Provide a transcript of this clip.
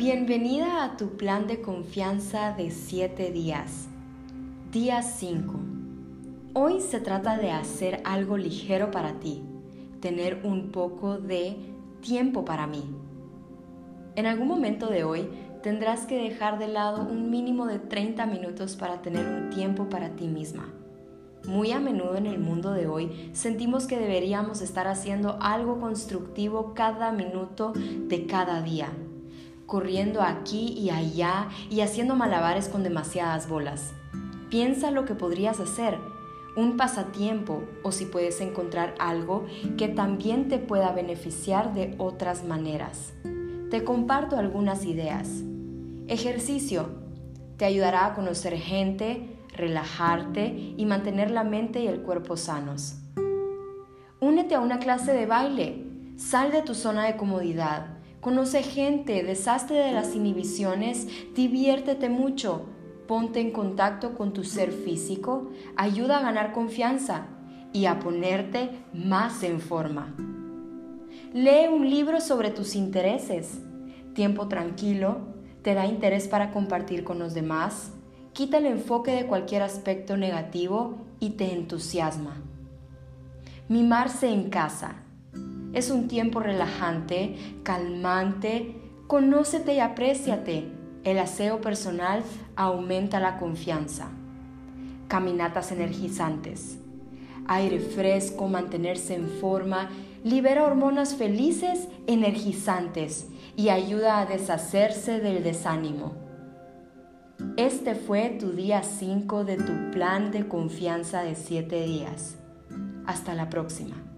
Bienvenida a tu plan de confianza de 7 días. Día 5. Hoy se trata de hacer algo ligero para ti, tener un poco de tiempo para mí. En algún momento de hoy tendrás que dejar de lado un mínimo de 30 minutos para tener un tiempo para ti misma. Muy a menudo en el mundo de hoy sentimos que deberíamos estar haciendo algo constructivo cada minuto de cada día, corriendo aquí y allá y haciendo malabares con demasiadas bolas. Piensa lo que podrías hacer, un pasatiempo o si puedes encontrar algo que también te pueda beneficiar de otras maneras. Te comparto algunas ideas. Ejercicio. Te ayudará a conocer gente, relajarte y mantener la mente y el cuerpo sanos. Únete a una clase de baile. Sal de tu zona de comodidad. Conoce gente, deshazte de las inhibiciones, diviértete mucho, ponte en contacto con tu ser físico, ayuda a ganar confianza y a ponerte más en forma. Lee un libro sobre tus intereses. Tiempo tranquilo, te da interés para compartir con los demás, quita el enfoque de cualquier aspecto negativo y te entusiasma. Mimarse en casa. Es un tiempo relajante, calmante, conócete y apréciate. El aseo personal aumenta la confianza. Caminatas energizantes. Aire fresco, mantenerse en forma, libera hormonas felices, energizantes y ayuda a deshacerse del desánimo. Este fue tu día 5 de tu plan de confianza de 7 días. Hasta la próxima.